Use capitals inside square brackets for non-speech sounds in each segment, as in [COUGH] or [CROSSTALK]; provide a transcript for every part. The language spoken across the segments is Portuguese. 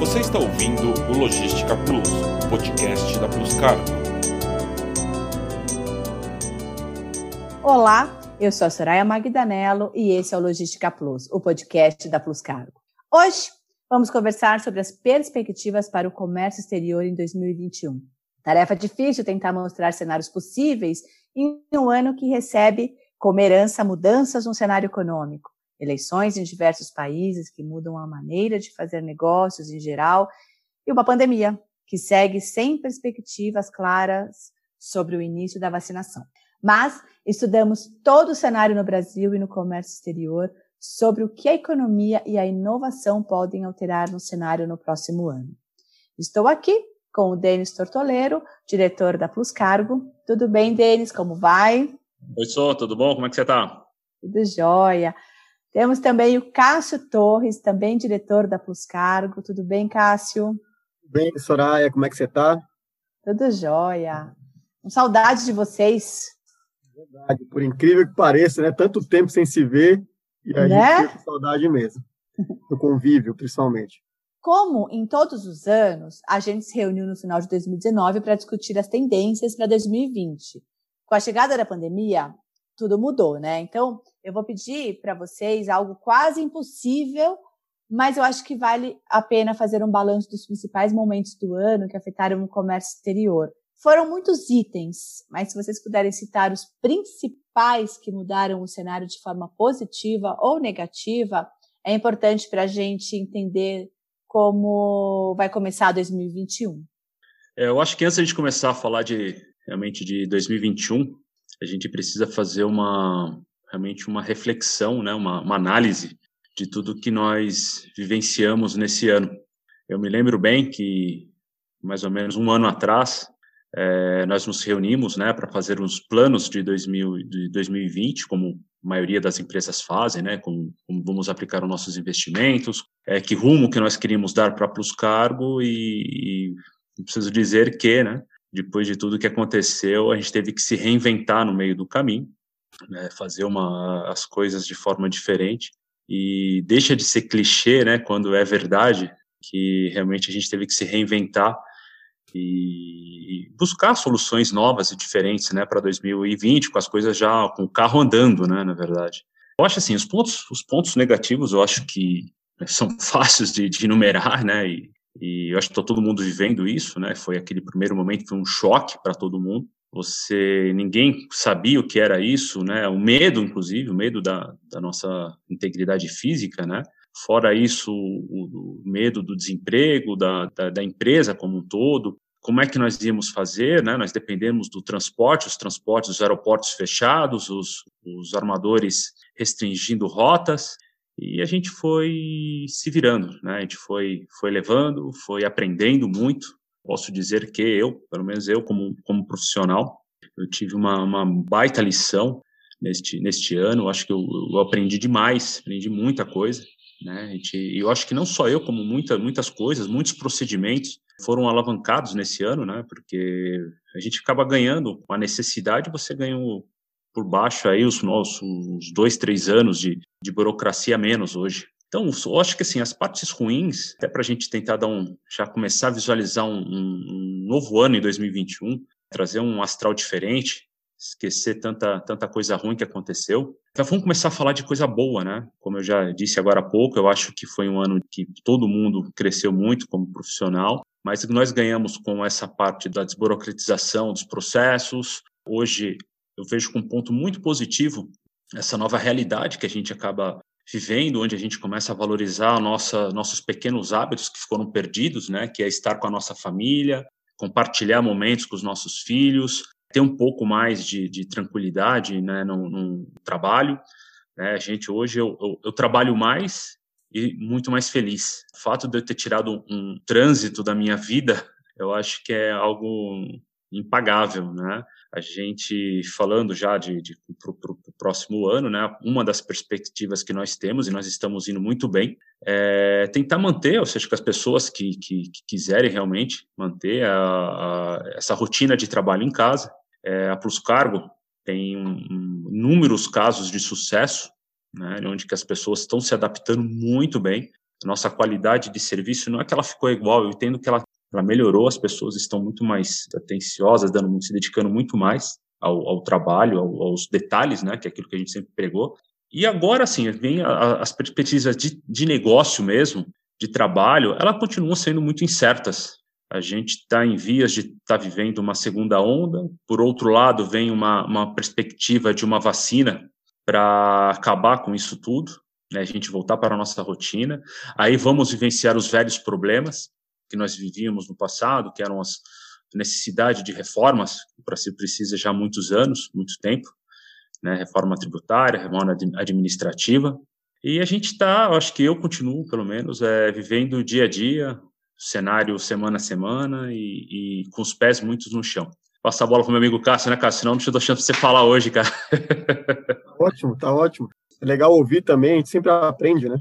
Você está ouvindo o Logística Plus, o podcast da Plus Cargo. Olá, eu sou a Soraya Magdanello e esse é o Logística Plus, o podcast da Plus Cargo. Hoje vamos conversar sobre as perspectivas para o comércio exterior em 2021. Tarefa difícil tentar mostrar cenários possíveis em um ano que recebe como herança mudanças no cenário econômico, eleições em diversos países que mudam a maneira de fazer negócios em geral, e uma pandemia que segue sem perspectivas claras sobre o início da vacinação. Mas estudamos todo o cenário no Brasil e no comércio exterior sobre o que a economia e a inovação podem alterar no cenário no próximo ano. Estou aqui com o Denis Tortoleiro, diretor da Plus Cargo. Tudo bem, Denis? Como vai? Oi, Sô, tudo bom? Como é que você está? Tudo jóia. Temos também o Cássio Torres, também diretor da Plus Cargo. Tudo bem, Cássio? Tudo bem, Soraya, como é que você está? Tudo jóia. Com saudade de vocês. Verdade, por incrível que pareça, né? Tanto tempo sem se ver e a né? gente com saudade mesmo. Do convívio, principalmente. Como em todos os anos, a gente se reuniu no final de 2019 para discutir as tendências para 2020. Com a chegada da pandemia, tudo mudou, né? Então, eu vou pedir para vocês algo quase impossível, mas eu acho que vale a pena fazer um balanço dos principais momentos do ano que afetaram o comércio exterior. Foram muitos itens, mas se vocês puderem citar os principais que mudaram o cenário de forma positiva ou negativa, é importante para a gente entender como vai começar 2021. É, eu acho que antes de começar a falar de realmente de 2021, a gente precisa fazer uma realmente uma reflexão, né, uma, uma análise de tudo que nós vivenciamos nesse ano. Eu me lembro bem que mais ou menos um ano atrás é, nós nos reunimos, né, para fazer os planos de, 2000, de 2020, como a maioria das empresas fazem, né, como, como vamos aplicar os nossos investimentos, é, que rumo que nós queríamos dar para Plus Cargo e, e preciso dizer que, né, depois de tudo que aconteceu, a gente teve que se reinventar no meio do caminho né, fazer uma, as coisas de forma diferente e deixa de ser clichê, né, quando é verdade que realmente a gente teve que se reinventar e buscar soluções novas e diferentes, né, para 2020, com as coisas já com o carro andando, né, na verdade. Eu acho assim, os pontos, os pontos negativos, eu acho que são [LAUGHS] fáceis de, de enumerar, né, e, e eu acho que está todo mundo vivendo isso, né, foi aquele primeiro momento, foi um choque para todo mundo, você ninguém sabia o que era isso, né? O medo, inclusive, o medo da, da nossa integridade física, né? Fora isso, o, o medo do desemprego, da, da, da, empresa como um todo. Como é que nós íamos fazer, né? Nós dependemos do transporte, os transportes, os aeroportos fechados, os, os armadores restringindo rotas, e a gente foi se virando, né? A gente foi, foi levando, foi aprendendo muito, Posso dizer que eu, pelo menos eu como, como profissional, eu tive uma, uma baita lição neste, neste ano. Acho que eu, eu, aprendi demais, aprendi muita coisa. Né? E eu acho que não só eu, como muita, muitas coisas, muitos procedimentos foram alavancados nesse ano, né? Porque a gente acaba ganhando a necessidade, você ganha por baixo aí os nossos dois, três anos de, de burocracia menos hoje. Então, eu acho que assim, as partes ruins, até para a gente tentar dar um, já começar a visualizar um, um, novo ano em 2021, trazer um astral diferente, esquecer tanta, tanta coisa ruim que aconteceu. Então, vamos começar a falar de coisa boa, né? Como eu já disse agora há pouco, eu acho que foi um ano que todo mundo cresceu muito como profissional, mas nós ganhamos com essa parte da desburocratização dos processos. Hoje, eu vejo com um ponto muito positivo essa nova realidade que a gente acaba vivendo, onde a gente começa a valorizar nossa, nossos pequenos hábitos que foram perdidos, né? Que é estar com a nossa família, compartilhar momentos com os nossos filhos, ter um pouco mais de, de tranquilidade, né? No, no trabalho. Né? A gente hoje eu, eu, eu, trabalho mais e muito mais feliz. O fato de eu ter tirado um trânsito da minha vida, eu acho que é algo impagável, né? A gente falando já de, de para o próximo ano, né? Uma das perspectivas que nós temos e nós estamos indo muito bem é tentar manter, ou seja, que as pessoas que, que, que quiserem realmente manter a, a, essa rotina de trabalho em casa, é, a Plus Cargo tem um, inúmeros casos de sucesso, né? Onde que as pessoas estão se adaptando muito bem, nossa qualidade de serviço não é que ela ficou igual, eu entendo que ela, ela melhorou, as pessoas estão muito mais atenciosas, dando, se dedicando muito mais ao, ao trabalho, ao, aos detalhes, né, que é aquilo que a gente sempre pregou. E agora, sim, vem as perspectivas de, de negócio mesmo, de trabalho, elas continuam sendo muito incertas. A gente está em vias de estar tá vivendo uma segunda onda. Por outro lado, vem uma, uma perspectiva de uma vacina para acabar com isso tudo, né? a gente voltar para a nossa rotina. Aí vamos vivenciar os velhos problemas que nós vivíamos no passado, que eram as necessidade de reformas, para se precisa já há muitos anos, muito tempo, né? reforma tributária, reforma administrativa. E a gente está, acho que eu continuo, pelo menos, é, vivendo dia a dia, cenário semana a semana e, e com os pés muitos no chão. Passar a bola para o meu amigo Cássio, né, Cássio? Senão não te dou chance de você falar hoje, cara. Tá ótimo, tá ótimo. É legal ouvir também, a gente sempre aprende, né?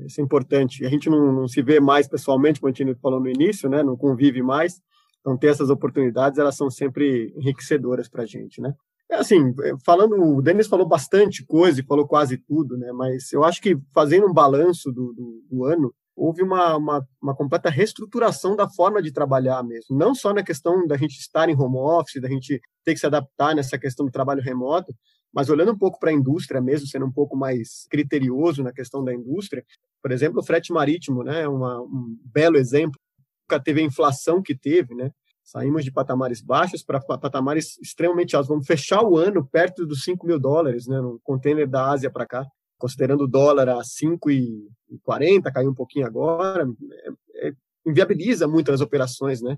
Isso é importante. A gente não, não se vê mais pessoalmente, como a gente falou no início, né? Não convive mais. Então, ter essas oportunidades, elas são sempre enriquecedoras para a gente, né? É assim, é, falando, o Denis falou bastante coisa e falou quase tudo, né? Mas eu acho que fazendo um balanço do, do, do ano, houve uma, uma, uma, completa reestruturação da forma de trabalhar mesmo. Não só na questão da gente estar em home office, da gente ter que se adaptar nessa questão do trabalho remoto, mas olhando um pouco para a indústria mesmo, sendo um pouco mais criterioso na questão da indústria, por exemplo, o frete marítimo, né? É um belo exemplo. Nunca teve a inflação que teve, né? Saímos de patamares baixos para patamares extremamente altos. Vamos fechar o ano perto dos 5 mil dólares, né, no container da Ásia para cá. Considerando o dólar a 5,40, caiu um pouquinho agora, é, é, inviabiliza muito as operações né,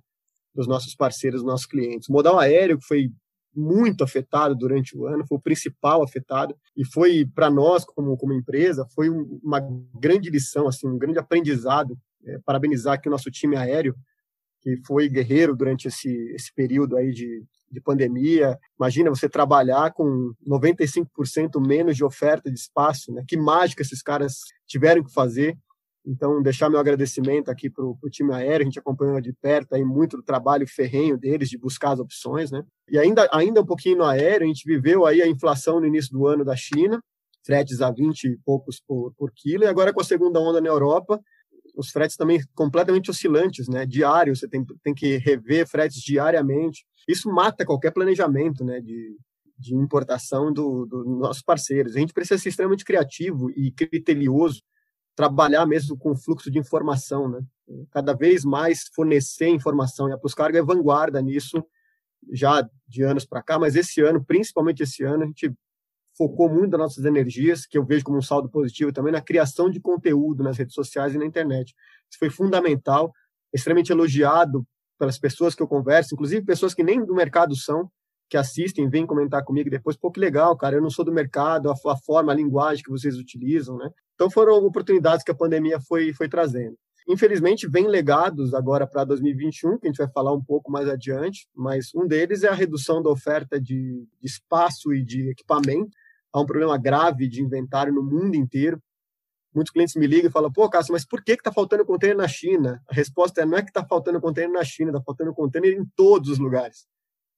dos nossos parceiros, dos nossos clientes. O modal aéreo, que foi muito afetado durante o ano, foi o principal afetado e foi para nós como como empresa foi uma grande lição assim, um grande aprendizado. É, parabenizar aqui o nosso time aéreo que foi guerreiro durante esse, esse período aí de, de pandemia. Imagina você trabalhar com 95% menos de oferta de espaço, né? Que mágica esses caras tiveram que fazer. Então, deixar meu agradecimento aqui para o time aéreo, a gente acompanhou de perto aí muito do trabalho ferrenho deles de buscar as opções, né? E ainda, ainda um pouquinho no aéreo, a gente viveu aí a inflação no início do ano da China, fretes a 20 e poucos por, por quilo, e agora com a segunda onda na Europa, os fretes também completamente oscilantes, né? Diário, você tem, tem que rever fretes diariamente. Isso mata qualquer planejamento, né? De, de importação dos do nossos parceiros. A gente precisa ser extremamente criativo e criterioso, trabalhar mesmo com o fluxo de informação, né? Cada vez mais fornecer informação. E a Pluscargo é vanguarda nisso já de anos para cá, mas esse ano, principalmente esse ano, a gente focou muito das nossas energias, que eu vejo como um saldo positivo também, na criação de conteúdo nas redes sociais e na internet. Isso foi fundamental, extremamente elogiado pelas pessoas que eu converso, inclusive pessoas que nem do mercado são, que assistem, vêm comentar comigo depois, pô, que legal, cara, eu não sou do mercado, a, a forma, a linguagem que vocês utilizam, né? Então foram oportunidades que a pandemia foi, foi trazendo. Infelizmente, vem legados agora para 2021, que a gente vai falar um pouco mais adiante, mas um deles é a redução da oferta de, de espaço e de equipamento há um problema grave de inventário no mundo inteiro. Muitos clientes me ligam e falam, pô, Cássio, mas por que está faltando container na China? A resposta é, não é que está faltando container na China, está faltando container em todos os lugares.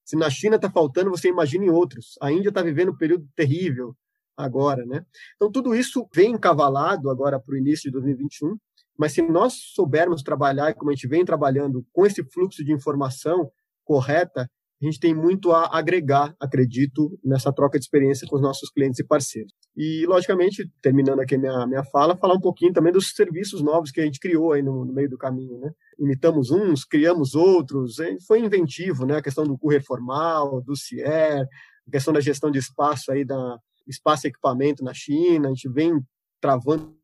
Se na China está faltando, você imagina em outros. A Índia está vivendo um período terrível agora, né? Então, tudo isso vem encavalado agora para o início de 2021, mas se nós soubermos trabalhar, como a gente vem trabalhando, com esse fluxo de informação correta, a gente tem muito a agregar, acredito, nessa troca de experiência com os nossos clientes e parceiros. E, logicamente, terminando aqui minha, minha fala, falar um pouquinho também dos serviços novos que a gente criou aí no, no meio do caminho, né? Imitamos uns, criamos outros, foi inventivo, né? A questão do curso formal, do CIER, a questão da gestão de espaço aí, da espaço e equipamento na China, a gente vem travando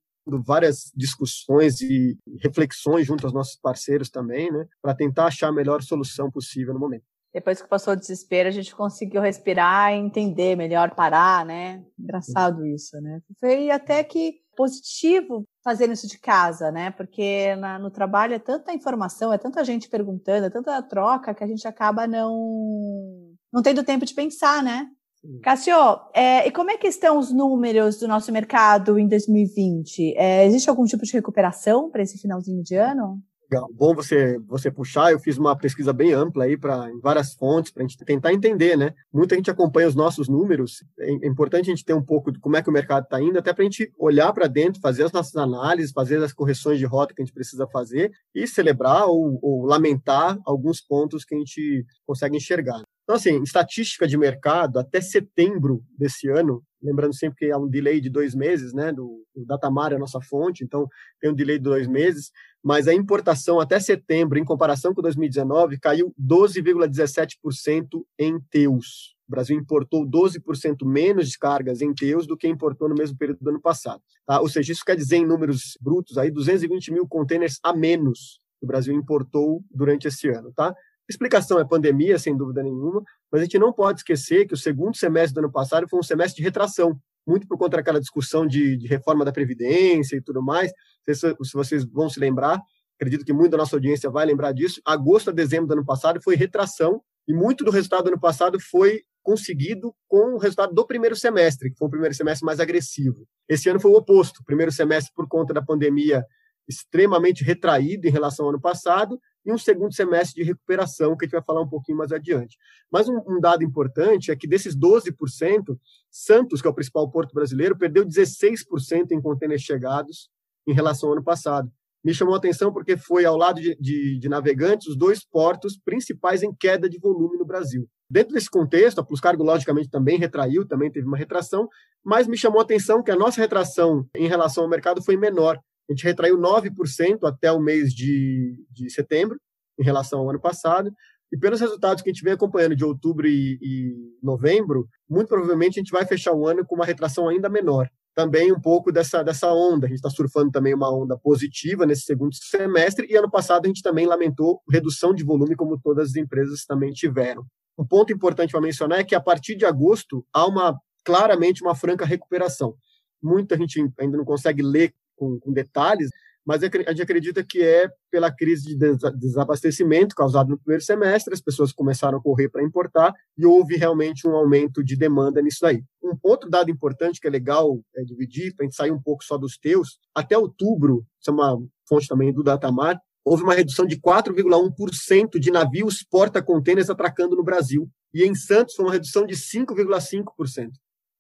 várias discussões e reflexões junto aos nossos parceiros também, né, para tentar achar a melhor solução possível no momento depois que passou o desespero, a gente conseguiu respirar e entender melhor, parar, né? Engraçado isso, né? Foi até que positivo fazer isso de casa, né? Porque na, no trabalho é tanta informação, é tanta gente perguntando, é tanta troca que a gente acaba não não tendo tempo de pensar, né? Cássio, é, e como é que estão os números do nosso mercado em 2020? É, existe algum tipo de recuperação para esse finalzinho de ano? Legal. Bom você você puxar. Eu fiz uma pesquisa bem ampla aí para em várias fontes para a gente tentar entender, né? Muita gente acompanha os nossos números. É, é importante a gente ter um pouco de como é que o mercado está indo, até para a gente olhar para dentro, fazer as nossas análises, fazer as correções de rota que a gente precisa fazer e celebrar ou, ou lamentar alguns pontos que a gente consegue enxergar. Então, assim, estatística de mercado, até setembro desse ano, lembrando sempre que há um delay de dois meses, né, do Datamar é a nossa fonte, então tem um delay de dois meses, mas a importação até setembro, em comparação com 2019, caiu 12,17% em teus. O Brasil importou 12% menos de cargas em teus do que importou no mesmo período do ano passado. Tá? Ou seja, isso quer dizer, em números brutos, aí 220 mil contêineres a menos que o Brasil importou durante esse ano. Tá? Explicação é pandemia, sem dúvida nenhuma, mas a gente não pode esquecer que o segundo semestre do ano passado foi um semestre de retração, muito por conta daquela discussão de, de reforma da Previdência e tudo mais. Se, se vocês vão se lembrar, acredito que muita da nossa audiência vai lembrar disso. Agosto a dezembro do ano passado foi retração, e muito do resultado do ano passado foi conseguido com o resultado do primeiro semestre, que foi um primeiro semestre mais agressivo. Esse ano foi o oposto. O primeiro semestre, por conta da pandemia, extremamente retraído em relação ao ano passado, e um segundo semestre de recuperação, que a gente vai falar um pouquinho mais adiante. Mas um, um dado importante é que desses 12%, Santos, que é o principal porto brasileiro, perdeu 16% em contêineres chegados em relação ao ano passado. Me chamou a atenção porque foi, ao lado de, de, de navegantes, os dois portos principais em queda de volume no Brasil. Dentro desse contexto, a Pluscargo, logicamente, também retraiu, também teve uma retração, mas me chamou a atenção que a nossa retração em relação ao mercado foi menor. A gente retraiu 9% até o mês de, de setembro, em relação ao ano passado. E pelos resultados que a gente vem acompanhando de outubro e, e novembro, muito provavelmente a gente vai fechar o ano com uma retração ainda menor. Também um pouco dessa, dessa onda. A gente está surfando também uma onda positiva nesse segundo semestre, e ano passado a gente também lamentou redução de volume, como todas as empresas também tiveram. Um ponto importante para mencionar é que a partir de agosto há uma claramente uma franca recuperação. Muita gente ainda não consegue ler com, com detalhes, mas a gente acredita que é pela crise de desabastecimento causada no primeiro semestre, as pessoas começaram a correr para importar e houve realmente um aumento de demanda nisso aí. Um outro dado importante que é legal é, dividir, para a gente sair um pouco só dos teus, até outubro, isso é uma fonte também do Datamar, houve uma redução de 4,1% de navios porta-contêineres atracando no Brasil, e em Santos foi uma redução de 5,5%.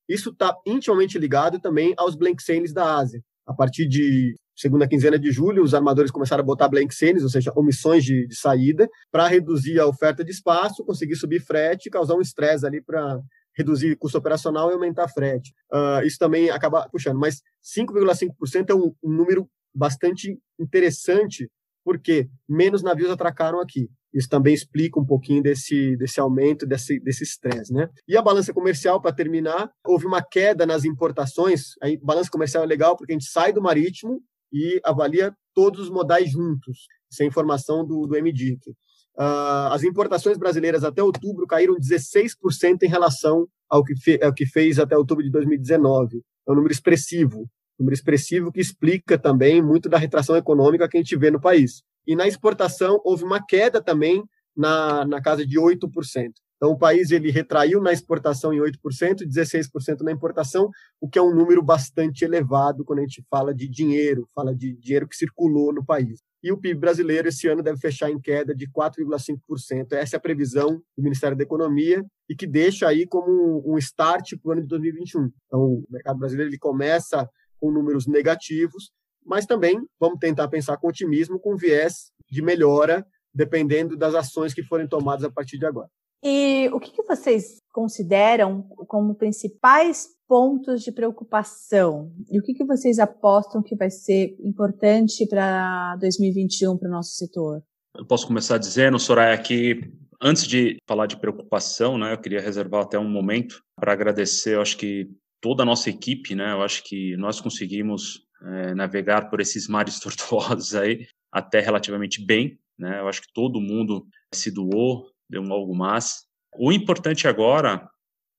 Isso está intimamente ligado também aos blank sailings da Ásia a partir de segunda quinzena de julho, os armadores começaram a botar blank sailings, ou seja, omissões de, de saída, para reduzir a oferta de espaço, conseguir subir frete causar um estresse ali para reduzir custo operacional e aumentar frete. Uh, isso também acaba puxando, mas 5,5% é um, um número bastante interessante, porque menos navios atracaram aqui. Isso também explica um pouquinho desse, desse aumento, desse estresse. Né? E a balança comercial, para terminar, houve uma queda nas importações. A balança comercial é legal porque a gente sai do marítimo e avalia todos os modais juntos. É informação do, do MDIC. Uh, ah, as importações brasileiras até outubro caíram 16% em relação ao que, fe, ao que fez até outubro de 2019. É um número expressivo. Número expressivo que explica também muito da retração econômica que a gente vê no país. E na exportação houve uma queda também na, na casa de 8%. Então, o país ele retraiu na exportação em 8%, 16% na importação, o que é um número bastante elevado quando a gente fala de dinheiro, fala de dinheiro que circulou no país. E o PIB brasileiro esse ano deve fechar em queda de 4,5%. Essa é a previsão do Ministério da Economia e que deixa aí como um start para o ano de 2021. Então, o mercado brasileiro ele começa com números negativos, mas também vamos tentar pensar com otimismo, com viés de melhora, dependendo das ações que forem tomadas a partir de agora. E o que, que vocês consideram como principais pontos de preocupação? E o que, que vocês apostam que vai ser importante para 2021 para o nosso setor? Eu posso começar dizendo, Soraya, que antes de falar de preocupação, né, eu queria reservar até um momento para agradecer, eu acho que toda a nossa equipe, né, eu acho que nós conseguimos é, navegar por esses mares [LAUGHS] tortuosos aí até relativamente bem, né? Eu acho que todo mundo se doou, deu um algo mais. O importante agora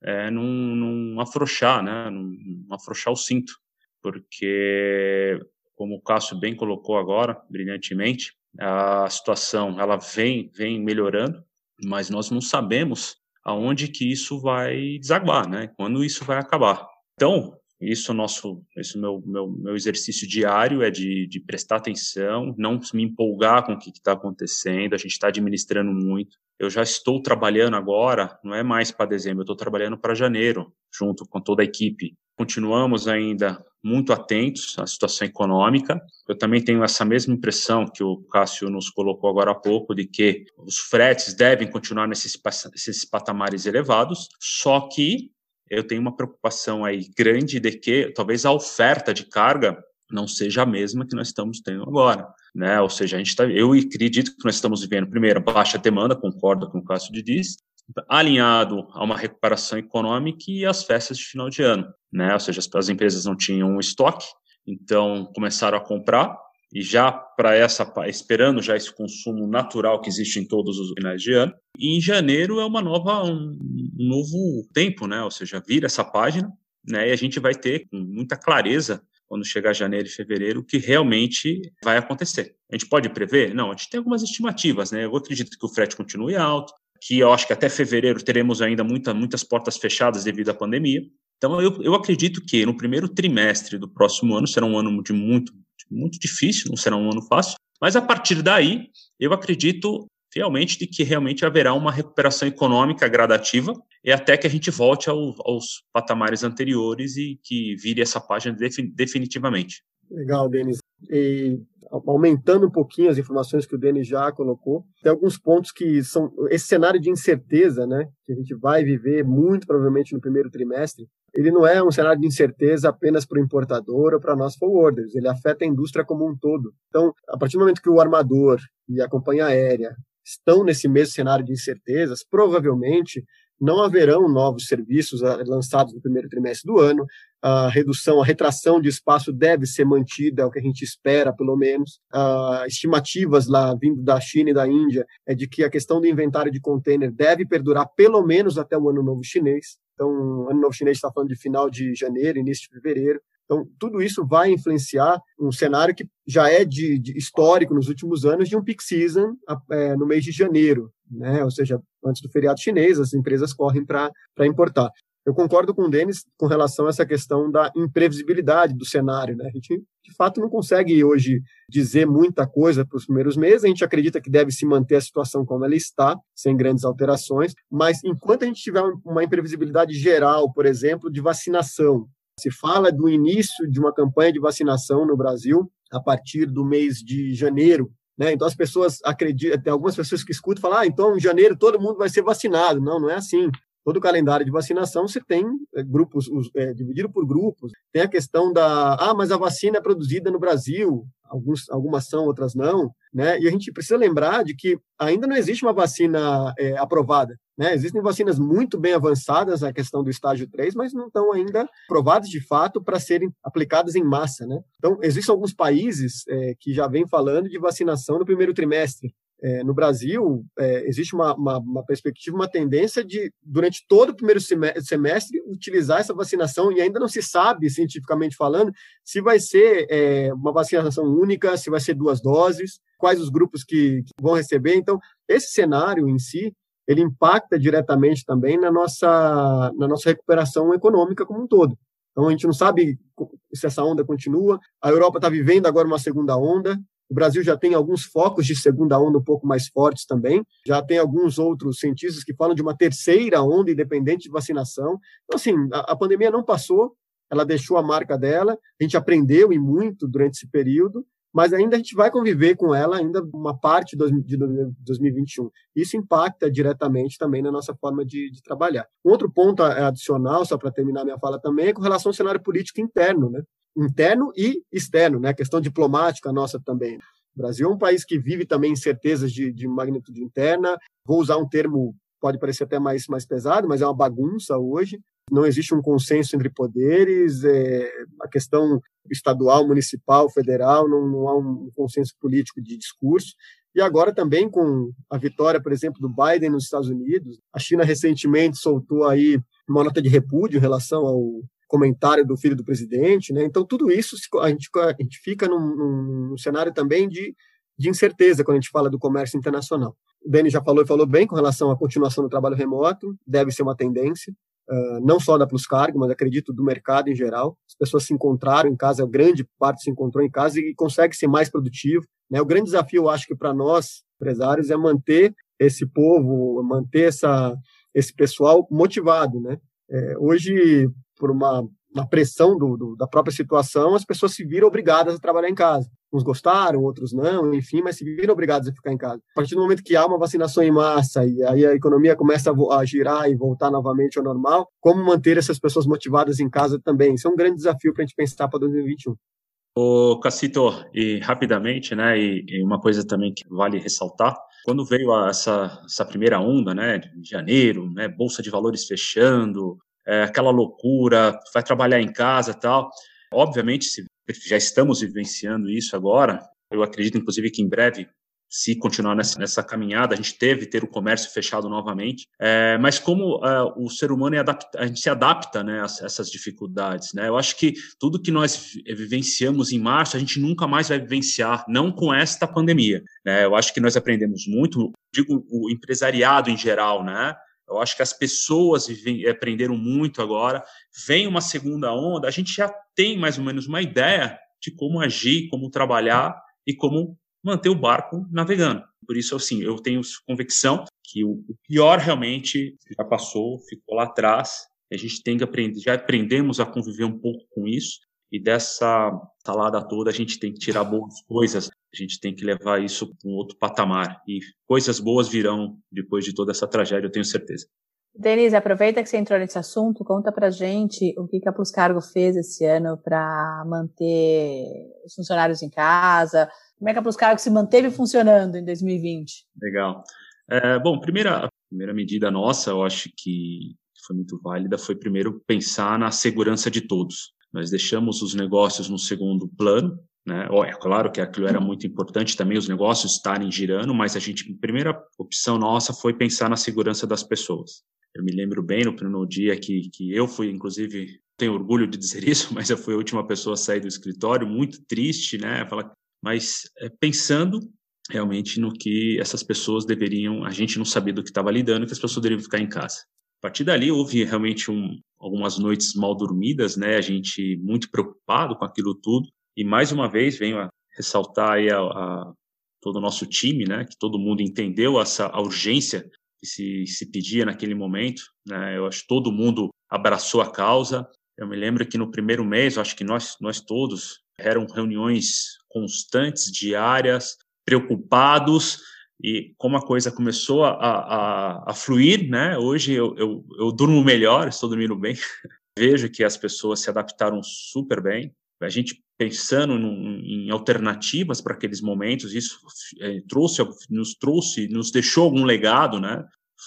é não, não afrouxar, né? Não, não afrouxar o cinto, porque como o Cássio bem colocou agora, brilhantemente, a situação ela vem vem melhorando, mas nós não sabemos aonde que isso vai desaguar, né? Quando isso vai acabar. Então, Isso nosso, esse meu, meu, meu exercício diário é de, de prestar atenção, não me empolgar com o que está acontecendo. A gente está administrando muito. Eu já estou trabalhando agora, não é mais para dezembro, eu estou trabalhando para janeiro, junto com toda a equipe. Continuamos ainda muito atentos à situação econômica. Eu também tenho essa mesma impressão que o Cássio nos colocou agora há pouco, de que os fretes devem continuar nesses, nesses patamares elevados, só que eu tenho uma preocupação aí grande de que talvez a oferta de carga não seja a mesma que nós estamos tendo agora, né? Ou seja, a gente tá, eu acredito que nós estamos vivendo primeiro baixa demanda, concordo com o Cássio de diz, alinhado a uma recuperação econômica e as festas de final de ano, né? Ou seja, as, as empresas não tinham estoque, então começaram a comprar e já para essa esperando já esse consumo natural que existe em todos os finais de ano. E em janeiro é uma nova um, um novo tempo, né? Ou seja, vira essa página, né? E a gente vai ter com muita clareza quando chegar janeiro e fevereiro o que realmente vai acontecer. A gente pode prever? Não, a gente tem algumas estimativas, né? Eu acredito que o frete continue alto, que eu acho que até fevereiro teremos ainda muita, muitas portas fechadas devido à pandemia. Então, eu, eu acredito que no primeiro trimestre do próximo ano será um ano de muito muito difícil, não será um ano fácil, mas a partir daí, eu acredito fielmente de que realmente haverá uma recuperação econômica gradativa e até que a gente volte ao, aos patamares anteriores e que vire essa página definitivamente. Legal, Denis. E aumentando um pouquinho as informações que o Denis já colocou, tem alguns pontos que são esse cenário de incerteza, né, que a gente vai viver muito provavelmente no primeiro trimestre, ele não é um cenário de incerteza apenas para o importador ou para nós forwarders, ele afeta a indústria como um todo. Então, a partir do momento que o armador e a companhia aérea estão nesse mesmo cenário de incertezas, provavelmente não haverão novos serviços ah, lançados no primeiro trimestre do ano. A redução, a retração de espaço deve ser mantida, é o que a gente espera, pelo menos. Estimativas lá vindo da China e da Índia é de que a questão do inventário de container deve perdurar pelo menos até o ano novo chinês. Então, o ano novo chinês está falando de final de janeiro, início de fevereiro. Então, tudo isso vai influenciar um cenário que já é de, de histórico nos últimos anos de um peak season é, no mês de janeiro, né? Ou seja, antes do feriado chinês, as empresas correm para importar. Eu concordo com o Denis com relação a essa questão da imprevisibilidade do cenário. Né? A gente, de fato, não consegue hoje dizer muita coisa para os primeiros meses. A gente acredita que deve se manter a situação como ela está, sem grandes alterações. Mas enquanto a gente tiver uma imprevisibilidade geral, por exemplo, de vacinação, se fala do início de uma campanha de vacinação no Brasil a partir do mês de janeiro. Né? Então as pessoas acreditam, tem algumas pessoas que escutam falar, ah, então em janeiro todo mundo vai ser vacinado. Não, não é assim todo o calendário de vacinação você tem é, grupos é, dividido por grupos. Tem a questão da ah, mas a vacina é produzida no Brasil, alguns, algumas são, outras não, né? E a gente precisa lembrar de que ainda não existe uma vacina é, aprovada. Né? Existem vacinas muito bem avançadas na questão do estágio 3, mas não estão ainda aprovadas de fato para serem aplicadas em massa. Né? Então, existem alguns países é, que já vêm falando de vacinação no primeiro trimestre. É, no Brasil, é, existe uma, uma, uma, perspectiva, uma tendência de, durante todo o primeiro semestre, utilizar essa vacinação, e ainda não se sabe, cientificamente falando, se vai ser é, uma vacinação única, se vai ser duas doses, quais os grupos que, que, vão receber. Então, esse cenário em si, ele impacta diretamente também na nossa, na nossa recuperação econômica como um todo. Então, a gente não sabe se essa onda continua. A Europa está vivendo agora uma segunda onda, o Brasil já tem alguns focos de segunda onda um pouco mais fortes também. Já tem alguns outros cientistas que falam de uma terceira onda independente de vacinação. Então, assim, a, a pandemia não passou, ela deixou a marca dela. A gente aprendeu e muito durante esse período, mas ainda a gente vai conviver com ela ainda uma parte de 2021. Isso impacta diretamente também na nossa forma de, de trabalhar. Um outro ponto adicional, só para terminar minha fala também, é com relação ao cenário político interno, né? interno e externo, né? A questão diplomática nossa também. O Brasil é um país que vive também incertezas de, de magnitude interna. Vou usar um termo pode parecer até mais mais pesado, mas é uma bagunça hoje. Não existe um consenso entre poderes. É, a questão estadual, municipal, federal, não, não há um consenso político de discurso. E agora também com a vitória, por exemplo, do Biden nos Estados Unidos, a China recentemente soltou aí uma nota de repúdio em relação ao comentário do filho do presidente, né? Então tudo isso a gente, a gente fica num, num cenário também de, de incerteza quando a gente fala do comércio internacional. O Dani já falou e falou bem com relação à continuação do trabalho remoto, deve ser uma tendência. Uh, não só da Plus Cargo, mas acredito do mercado em geral. As pessoas se encontraram em casa, grande parte se encontrou em casa e consegue ser mais produtivo. Né? O grande desafio, eu acho que para nós, empresários, é manter esse povo, manter essa, esse pessoal motivado. Né? É, hoje, por uma na pressão do, do, da própria situação, as pessoas se viram obrigadas a trabalhar em casa. Uns gostaram, outros não, enfim, mas se viram obrigadas a ficar em casa. A partir do momento que há uma vacinação em massa e aí a economia começa a, girar e voltar novamente ao normal, como manter essas pessoas motivadas em casa também? Isso é um grande desafio para a gente pensar para 2021. O Cassito, e rapidamente, né, e, e, uma coisa também que vale ressaltar, quando veio a, essa, essa primeira onda, né, de janeiro, né, bolsa de valores fechando, é, aquela loucura, vai trabalhar em casa tal. Obviamente, se, já estamos vivenciando isso agora. Eu acredito, inclusive, que em breve se continuar nessa, nessa, caminhada, a gente teve ter o comércio fechado novamente, é, mas como é, o ser humano é adapta, a gente se adapta né, a, essas dificuldades, né? Eu acho que tudo que nós vivenciamos em março, a gente nunca mais vai vivenciar, não com esta pandemia, né? Eu acho que nós aprendemos muito, digo o empresariado em geral, né? Eu acho que as pessoas aprenderam muito agora. Vem uma segunda onda, a gente já tem mais ou menos uma ideia de como agir, como trabalhar e como manter o barco navegando. Por isso, assim, eu tenho convicção que o pior realmente já passou, ficou lá atrás. A gente tem que aprender, já aprendemos a conviver um pouco com isso. E dessa salada toda, a gente tem que tirar boas coisas, a gente tem que levar isso para um outro patamar. E coisas boas virão depois de toda essa tragédia, eu tenho certeza. Denise, aproveita que você entrou nesse assunto, conta pra gente o que, que a Plus Cargo fez esse ano para manter os funcionários em casa, como é que a Plus Cargo se manteve funcionando em 2020? Legal. É, bom, primeira, a primeira medida nossa, eu acho que foi muito válida, foi primeiro pensar na segurança de todos. Nós deixamos os negócios no segundo plano, né? É claro que aquilo era muito importante também os negócios estarem girando, mas a gente, a primeira opção nossa foi pensar na segurança das pessoas. Eu me lembro bem no, no dia que, que eu fui, inclusive, tenho orgulho de dizer [LAUGHS] isso, mas eu fui a última pessoa a sair do escritório, muito triste, né? Mas é, pensando realmente no que essas pessoas deveriam, a gente não sabia do que estava lidando, que as pessoas deveriam ficar em casa. A partir dali houve realmente um, algumas noites mal dormidas, né? A gente muito preocupado com aquilo tudo. E mais uma vez venho a ressaltar aí a, a todo o nosso time, né? Que todo mundo entendeu essa urgência que se, se pedia naquele momento, né? Eu acho que todo mundo abraçou a causa. Eu me lembro que no primeiro mês, acho que nós nós todos eram reuniões constantes, diárias, preocupados e como a coisa começou a, a, a fluir, né? Hoje eu, eu, eu durmo melhor, estou dormindo bem. [LAUGHS] Vejo que as pessoas se adaptaram super bem. A gente pensando num, em alternativas para aqueles momentos, isso é, trouxe, nos trouxe, nos deixou algum legado, né?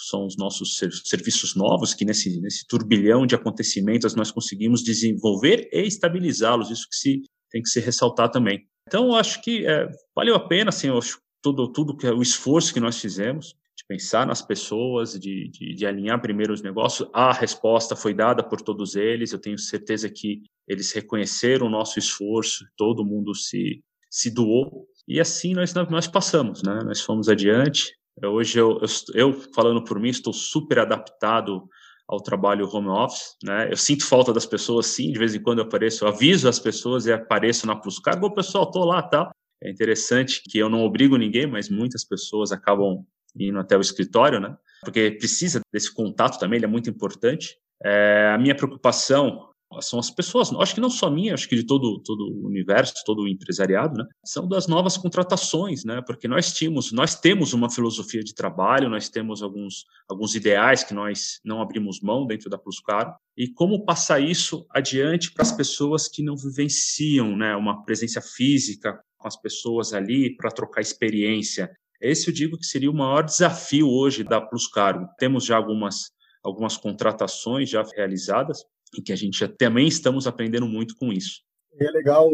São os nossos serviços novos que nesse, nesse turbilhão de acontecimentos nós conseguimos desenvolver e estabilizá-los. Isso que se tem que se ressaltar também. Então, acho que é, valeu a pena, assim, eu acho tudo, tudo que o esforço que nós fizemos pensar nas pessoas, de, de, de, alinhar primeiro os negócios. A resposta foi dada por todos eles. Eu tenho certeza que eles reconheceram o nosso esforço, todo mundo se, se doou. E assim nós, nós passamos, né? Nós fomos adiante. Hoje, eu, eu, eu falando por mim, estou super adaptado ao trabalho home office, né? Eu sinto falta das pessoas, sim. De vez em quando eu apareço, eu aviso as pessoas e apareço na Plus Cargo. O pessoal, tô lá, tá? É interessante que eu não obrigo ninguém, mas muitas pessoas acabam indo até o escritório, né? Porque precisa desse contato também, ele é muito importante. É, a minha preocupação são as pessoas, acho que não só minha, acho que de todo, todo o universo, todo o empresariado, né? São das novas contratações, né? Porque nós tínhamos, nós temos uma filosofia de trabalho, nós temos alguns, alguns ideais que nós não abrimos mão dentro da Plus Caro, e como passar isso adiante para as pessoas que não vivenciam, né? Uma presença física com as pessoas ali para trocar experiência. Esse eu digo que seria o maior desafio hoje da Plus Cargo. Temos já algumas, algumas contratações já realizadas e que a gente também estamos aprendendo muito com isso. É legal,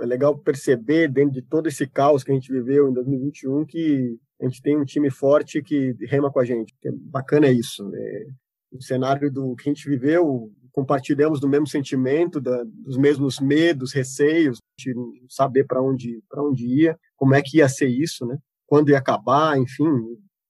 é legal perceber dentro de todo esse caos que a gente viveu em 2021 que a gente tem um time forte que rema com a gente. É bacana isso. É, o cenário do que a gente viveu, compartilhamos do mesmo sentimento, da, dos mesmos medos, receios, de saber para onde para onde ia, como é que ia ser isso, né? Quando ia acabar, enfim,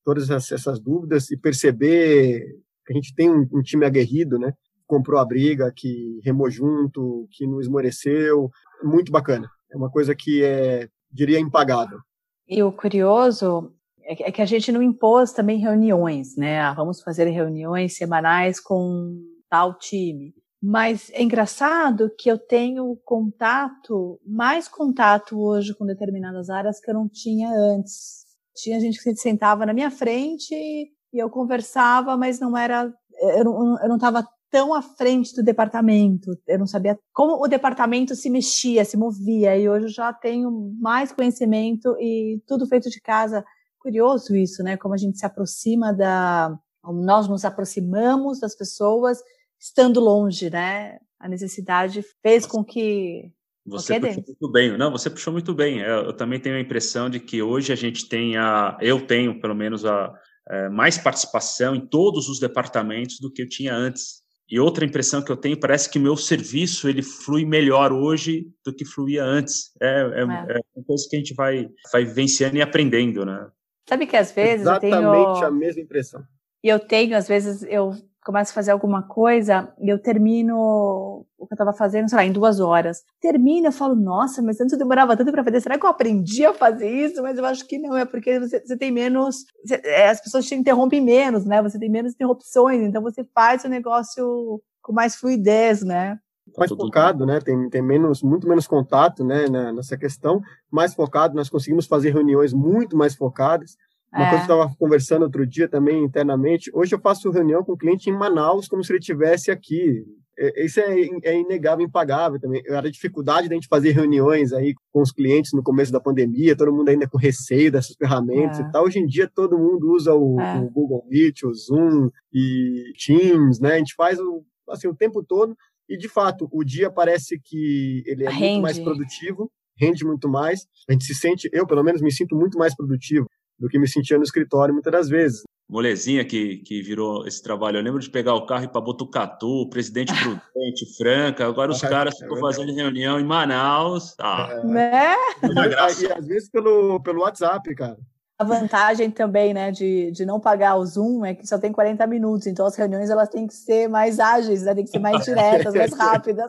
todas essas dúvidas e perceber A gente tem um, um time aguerrido, né? Comprou a briga, que remou junto, que não esmoreceu. Muito bacana. É uma coisa que é, diria, impagável. E o curioso é, é que a gente não impôs também reuniões, né? Ah, vamos fazer reuniões semanais com tal time. Mas é engraçado que eu tenho contato, mais contato hoje com determinadas áreas que eu não tinha antes. Tinha gente que sentava na minha frente e eu conversava, mas não era, eu não, eu não estava tão à frente do departamento. Eu não sabia como o departamento se mexia, se movia. E hoje eu já tenho mais conhecimento e tudo feito de casa curioso isso, né? Como a gente se aproxima da. Nós nos aproximamos das pessoas estando longe, né? A necessidade fez com que. Você puxou muito bem, não? Você puxou muito bem. Eu, eu, também tenho a impressão de que hoje a gente tem a, eu tenho pelo menos a é, mais participação em todos os departamentos do que eu tinha antes. E outra impressão que eu tenho parece que meu serviço ele flui melhor hoje do que fluía antes. É, é, é. é uma coisa que a gente vai, vai vivenciando e aprendendo, né? Sabe que às vezes Exatamente eu tenho... a mesma impressão. E eu tenho, às vezes, eu começo a fazer alguma coisa e eu termino o que eu estava fazendo, sei lá, em duas horas. Termino, eu falo, nossa, mas antes eu demorava tanto para fazer, será que eu aprendi a fazer isso? Mas eu acho que não, é porque você, você tem menos, você, é, as pessoas te interrompem menos, né? Você tem menos interrupções, então você faz o negócio com mais fluidez, né? mais focado, né? Tem, tem menos, muito menos contato, né? Nessa questão, mais focado. Nós conseguimos fazer reuniões muito mais focadas. Uma é. coisa que eu estava conversando outro dia também internamente. Hoje eu faço reunião com o cliente em Manaus como se ele estivesse aqui. É, isso é, é inegável, impagável também. Era a dificuldade da gente fazer reuniões aí com os clientes no começo da pandemia, todo mundo ainda com receio dessas ferramentas é. e tal. Hoje em dia todo mundo usa o, é. o Google Meet, o Zoom e Teams, né? A gente faz o, assim, o tempo todo e, de fato, o dia parece que ele é rende. muito mais produtivo, rende muito mais. A gente se sente, eu pelo menos me sinto muito mais produtivo do que me sentia no escritório muitas das vezes. Molezinha que, que virou esse trabalho. Eu lembro de pegar o carro e ir para Botucatu, Presidente Prudente, [LAUGHS] Franca. Agora os caras é ficam fazendo reunião em Manaus. Ah, é. né? E às vezes pelo, pelo WhatsApp, cara. A vantagem também, né, de, de não pagar o Zoom é que só tem 40 minutos, então as reuniões elas têm que ser mais ágeis, né, têm que ser mais [LAUGHS] diretas, mais rápidas.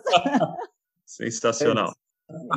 Sensacional.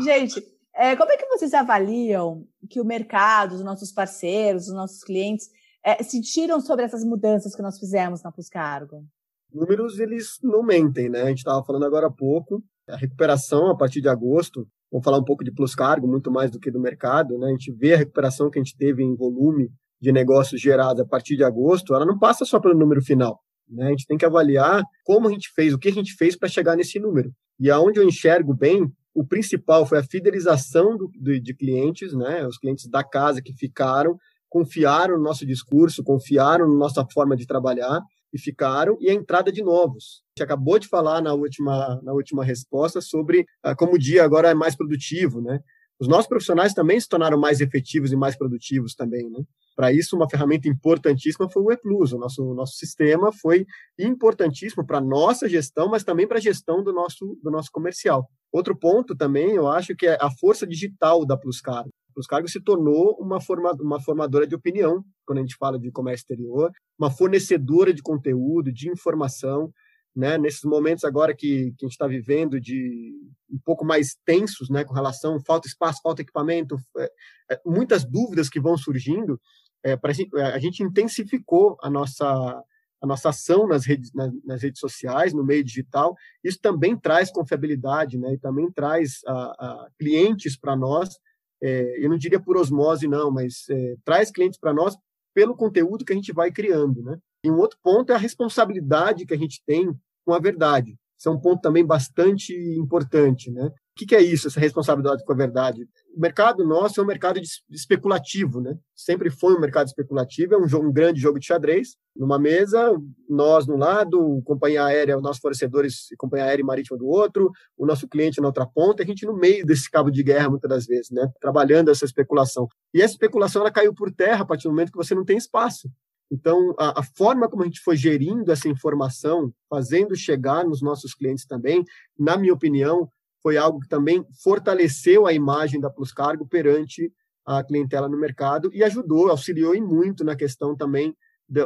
Gente, é, como é que vocês avaliam que o mercado, os nossos parceiros, os nossos clientes é, sentiram sobre essas mudanças que nós fizemos na Puscargo? Números, eles não mentem, né? A gente estava falando agora há pouco, a recuperação a partir de agosto vamos falar um pouco de plus cargo, muito mais do que do mercado, né? A gente vê a recuperação que a gente teve em volume de negócios gerados a partir de agosto, ela não passa só pelo número final, né? A gente tem que avaliar como a gente fez, o que a gente fez para chegar nesse número. E aonde eu enxergo bem, o principal foi a fidelização do, de clientes, né? Os clientes da casa que ficaram, confiaram no nosso discurso, confiaram na nossa forma de trabalhar e ficaram, e a entrada de novos. Gente acabou de falar na última, na última resposta sobre ah, como o dia agora é mais produtivo, né? Os nossos profissionais também se tornaram mais efetivos e mais produtivos também, né? Para isso, uma ferramenta importantíssima foi o ePlus. O nosso, nosso sistema foi importantíssimo para a nossa gestão, mas também para a gestão do nosso, do nosso comercial. Outro ponto também, eu acho que é a força digital da Pluscargo. Os cargos se tornou uma, forma, uma formadora de opinião, quando a gente fala de comércio exterior, uma fornecedora de conteúdo, de informação, né? Nesses momentos agora que, que a gente está vivendo de um pouco mais tensos, né? Com relação falta espaço, falta equipamento, é, é, muitas dúvidas que vão surgindo, é, pra, é, a gente intensificou a nossa a nossa ação nas redes, nas, nas, redes sociais, no meio digital, isso também traz confiabilidade, né? E também traz a, a clientes para nós é, eu não diria por osmose, não, mas é, traz clientes para nós pelo conteúdo que a gente vai criando. Né? E um outro ponto é a responsabilidade que a gente tem com a verdade. Isso é um ponto também bastante importante. Né? O que, é isso, essa responsabilidade com a verdade? O mercado nosso é um mercado especulativo, né? Sempre foi um mercado especulativo, é um, jogo, um grande jogo de xadrez. Numa mesa, nós no lado, companhia aérea, os nossos fornecedores, companhia aérea e marítima do outro, o nosso cliente na outra ponta, a gente no meio desse cabo de guerra, muitas das vezes, né? Trabalhando essa especulação. E essa especulação, ela caiu por terra a partir do momento que você não tem espaço. Então, a, a, forma como a gente foi gerindo essa informação, fazendo chegar nos nossos clientes também, na minha opinião, foi algo que também fortaleceu a imagem da Plus Cargo perante a clientela no mercado e ajudou, auxiliou e muito na questão também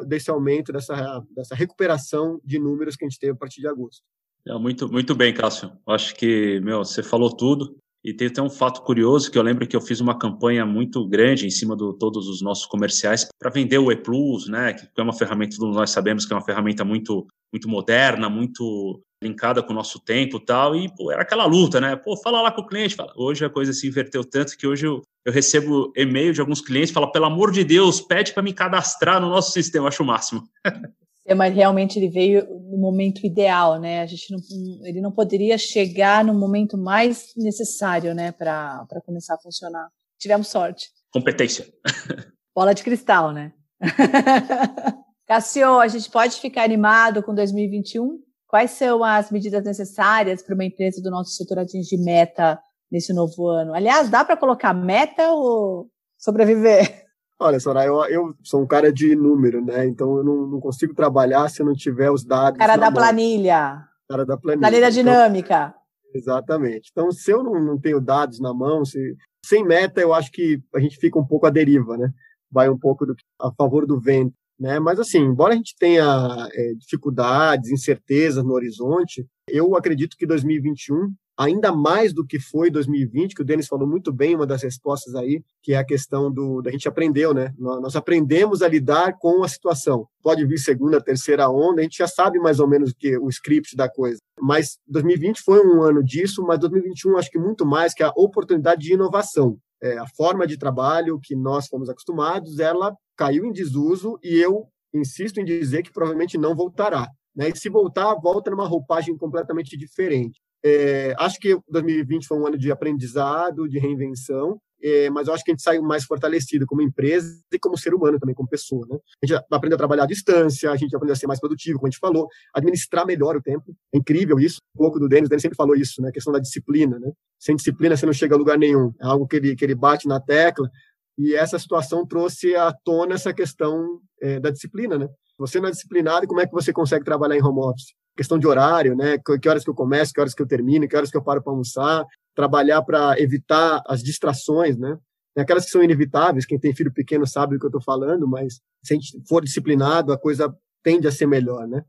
desse aumento, dessa, dessa recuperação de números que a gente teve a partir de agosto. É, muito, muito bem, Cássio. Acho que, meu, você falou tudo. E tem até um fato curioso que eu lembro que eu fiz uma campanha muito grande em cima de todos os nossos comerciais para vender o E Plus, né? Que é uma ferramenta, todos nós sabemos que é uma ferramenta muito, muito moderna, muito linkada com o nosso tempo tal. E pô, era aquela luta, né? Pô, fala lá com o cliente. Fala. Hoje a coisa se inverteu tanto que hoje eu, eu recebo e-mail de alguns clientes, fala pelo amor de Deus, pede para me cadastrar no nosso sistema. Acho o máximo. [LAUGHS] mas realmente ele veio no momento ideal, né? A gente não, ele não poderia chegar no momento mais necessário, né, para começar a funcionar. Tivemos sorte. Competência. [LAUGHS] Bola de cristal, né? [LAUGHS] Cassio, a gente pode ficar animado com 2021? Quais são as medidas necessárias para uma empresa do nosso setor atingir meta nesse novo ano? Aliás, dá para colocar meta ou sobreviver? Olha, Soraya, eu, eu, sou um cara de número, né? Então eu não, não consigo trabalhar se eu não tiver os dados. Cara da mão. planilha. Cara da planilha. Planilha então, dinâmica. Exatamente. Então, se eu não, não tenho dados na mão, se, sem meta, eu acho que a gente fica um pouco à deriva, né? Vai um pouco do, a favor do vento. Né? Mas, assim, embora a gente tenha é, dificuldades, incertezas no horizonte, eu acredito que 2021 ainda mais do que foi 2020, que o Denis falou muito bem, uma das respostas aí, que é a questão do da gente aprendeu, né? Nós aprendemos a lidar com a situação. Pode vir segunda, terceira onda, a gente já sabe mais ou menos que o script da coisa. Mas 2020 foi um ano disso, mas 2021 acho que muito mais que a oportunidade de inovação. É, a forma de trabalho que nós fomos acostumados, ela caiu em desuso e eu insisto em dizer que provavelmente não voltará. Né? E se voltar, volta numa roupagem completamente diferente. É, acho que 2020 foi um ano de aprendizado, de reinvenção, é, mas eu acho que a gente saiu mais fortalecido como empresa e como ser humano também, como pessoa. Né? A gente aprende a trabalhar à distância, a gente aprende a ser mais produtivo, como a gente falou, administrar melhor o tempo. É incrível isso. Um pouco do Denis, o Denis sempre falou isso, né? a questão da disciplina. Né? Sem disciplina você não chega a lugar nenhum. É algo que ele, que ele bate na tecla. E essa situação trouxe à tona essa questão é, da disciplina. Né? Você não é disciplinado, como é que você consegue trabalhar em home office? Questão de horário, né? Que horas que eu começo, que horas que eu termino, que horas que eu paro para almoçar, trabalhar para evitar as distrações, né? Aquelas que são inevitáveis, quem tem filho pequeno sabe do que eu estou falando, mas se a gente for disciplinado, a coisa tende a ser melhor, né?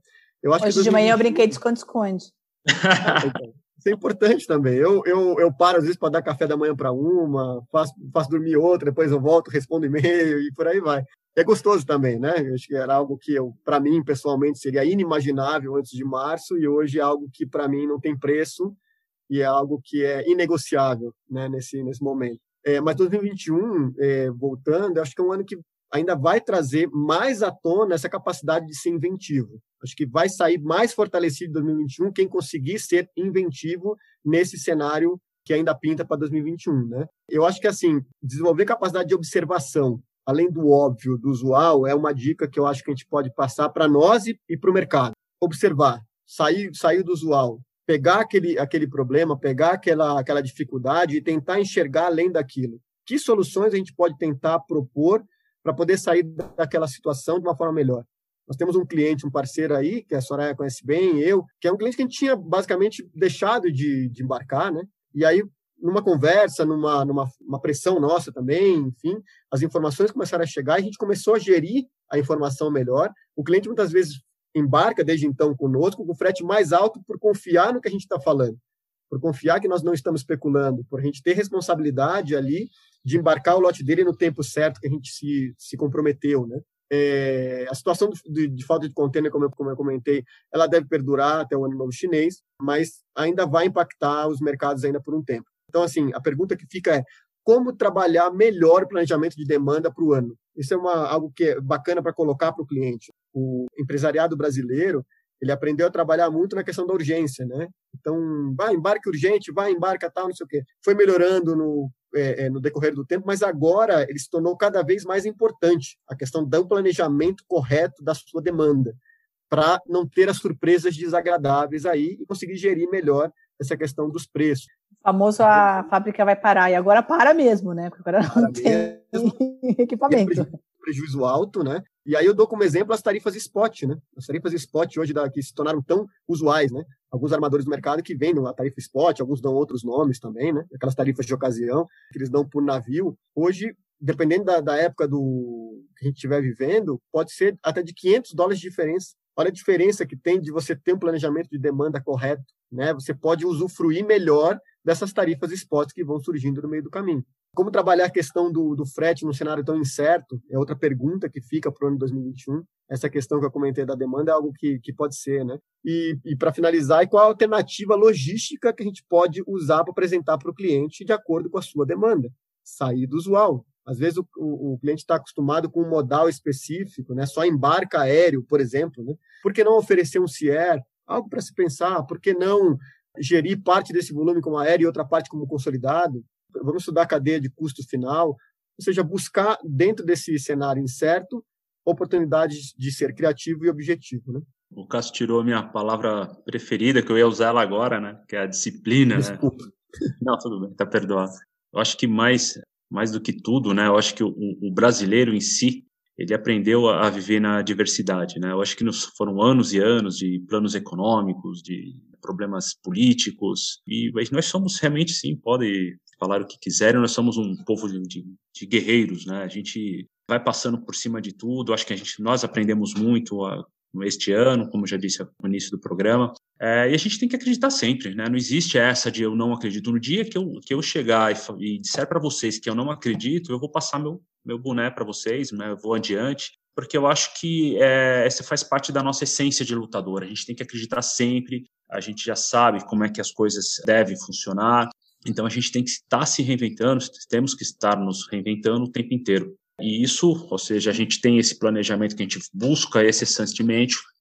Eu acho Hoje que de manhã eu brinquei de esconde-esconde. [LAUGHS] Isso é importante também. Eu, eu, eu paro às vezes para dar café da manhã para uma, faço, faço dormir outra, depois eu volto, respondo e-mail [LAUGHS] e por aí vai é gostoso também, né? Eu acho que era algo que para mim pessoalmente seria inimaginável antes de março e hoje é algo que para mim não tem preço e é algo que é inegociável, né? Nesse nesse momento. É, mas 2021, é, voltando, acho que é um ano que ainda vai trazer mais à tona essa capacidade de ser inventivo. Acho que vai sair mais fortalecido em 2021 quem conseguir ser inventivo nesse cenário que ainda pinta para 2021, né? Eu acho que assim, desenvolver capacidade de observação além do óbvio, do usual, é uma dica que eu acho que a gente pode passar para nós e, e para o mercado. Observar, sair, sair do usual, pegar aquele, aquele problema, pegar aquela, aquela dificuldade e tentar enxergar além daquilo. Que soluções a gente pode tentar propor para poder sair daquela situação de uma forma melhor? Nós temos um cliente, um parceiro aí, que a Soraya conhece bem, eu, que é um cliente que a gente tinha basicamente deixado de, de embarcar, né? E aí numa conversa, numa, numa uma pressão nossa também, enfim, as informações começaram a chegar e a gente começou a gerir a informação melhor. O cliente muitas vezes embarca desde então conosco com frete mais alto por confiar no que a gente está falando, por confiar que nós não estamos especulando, por a gente ter responsabilidade ali de embarcar o lote dele no tempo certo que a gente se, se comprometeu, né? É, a situação de, de, falta de container, como eu, como eu comentei, ela deve perdurar até o ano novo chinês, mas ainda vai impactar os mercados ainda por um tempo. Então, assim, a pergunta que fica é como trabalhar melhor o planejamento de demanda para o ano. Isso é uma, algo que é bacana para colocar para o cliente. O empresariado brasileiro, ele aprendeu a trabalhar muito na questão da urgência, né? Então, vai, embarque urgente, vai, embarca tal, não sei o quê. Foi melhorando no, é, é, no decorrer do tempo, mas agora ele se tornou cada vez mais importante a questão do planejamento correto da sua demanda, para não ter as surpresas desagradáveis aí e conseguir gerir melhor essa questão dos preços. O famoso a fábrica vai parar, e agora para mesmo, né? Porque agora não tem [LAUGHS] equipamento. Prejuízo, prejuízo alto, né? E aí eu dou como exemplo as tarifas spot, né? As tarifas spot hoje da, que se tornaram tão usuais, né? Alguns armadores do mercado que vendem a tarifa spot, alguns dão outros nomes também, né? Aquelas tarifas de ocasião que eles dão por navio. Hoje dependendo da, da época do que a gente estiver vivendo, pode ser até de 500 dólares de diferença. Olha a diferença que tem de você ter um planejamento de demanda correto, né? Você pode usufruir melhor dessas tarifas spot que vão surgindo no meio do caminho. Como trabalhar a questão do, do frete num cenário tão incerto? É outra pergunta que fica para o ano 2021. Essa questão que eu comentei da demanda é algo que, que pode ser, né? E, e para finalizar, qual a alternativa logística que a gente pode usar para apresentar para o cliente de acordo com a sua demanda? Sair do usual, às vezes o, o, o cliente está acostumado com um modal específico, né? só embarca aéreo, por exemplo. Né? Por que não oferecer um CIER? Algo para se pensar. Por que não gerir parte desse volume como aéreo e outra parte como consolidado? Vamos estudar a cadeia de custo final. Ou seja, buscar, dentro desse cenário incerto, oportunidades de ser criativo e objetivo. Né? O Cássio tirou a minha palavra preferida, que eu ia usar ela agora, né? que é a disciplina. Né? Desculpa. Né? Não, tudo bem, está perdoado. Eu acho que mais mais do que tudo, né? Eu acho que o, o brasileiro em si, ele aprendeu a, a, viver na diversidade, né? Eu acho que nos, foram anos e anos de planos econômicos, de problemas políticos, e nós somos realmente, sim, podem falar o que quiserem, nós somos um povo de, de, de guerreiros, né? A gente vai passando por cima de tudo, acho que a gente, nós aprendemos muito a, este ano, como já disse no início do programa. É, e a gente tem que acreditar sempre, né? Não existe essa de eu não acredito. No dia que eu, que eu chegar e, e disser para vocês que eu não acredito, eu vou passar meu, meu boné para vocês, né? eu vou adiante, porque eu acho que é, essa faz parte da nossa essência de lutador. A gente tem que acreditar sempre, a gente já sabe como é que as coisas devem funcionar, então a gente tem que estar se reinventando, temos que estar nos reinventando o tempo inteiro. E isso, ou seja, a gente tem esse planejamento que a gente busca esse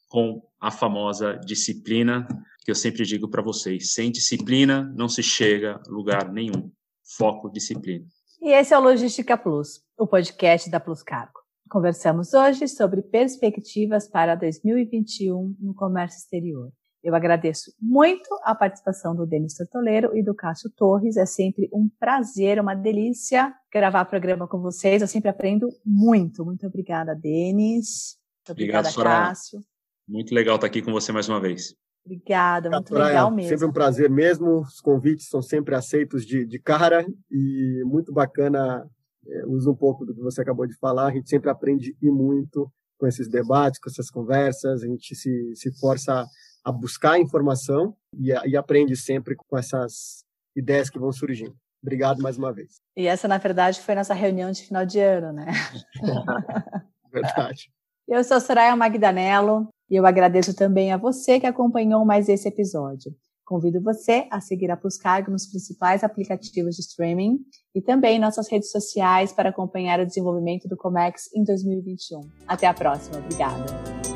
com a famosa disciplina, que eu sempre digo para vocês: sem disciplina não se chega a lugar nenhum. Foco, disciplina. E esse é o Logística Plus, o podcast da Plus Cargo. Conversamos hoje sobre perspectivas para 2021 no comércio exterior. Eu agradeço muito a participação do Denis Tortoleiro e do Cássio Torres. É sempre um prazer, uma delícia gravar programa com vocês. Eu sempre aprendo muito. Muito obrigada, Denis. Muito obrigada, Obrigado, Cássio. Muito legal estar aqui com você mais uma vez. Obrigada, muito legal mesmo. Sempre um prazer mesmo. Os convites são sempre aceitos de, de cara e muito bacana. É, usa um pouco do que você acabou de falar. A gente sempre aprende e muito com esses debates, com essas conversas. A gente se, se força a buscar informação e, e aprende sempre com essas ideias que vão surgindo. Obrigado mais uma vez. E essa, na verdade, foi nossa reunião de final de ano, né? [LAUGHS] verdade. Eu sou Soraya Magdanello e eu agradeço também a você que acompanhou mais esse episódio. Convido você a seguir a Pluscargo nos principais aplicativos de streaming e também nossas redes sociais para acompanhar o desenvolvimento do Comex em 2021. Até a próxima. Obrigada.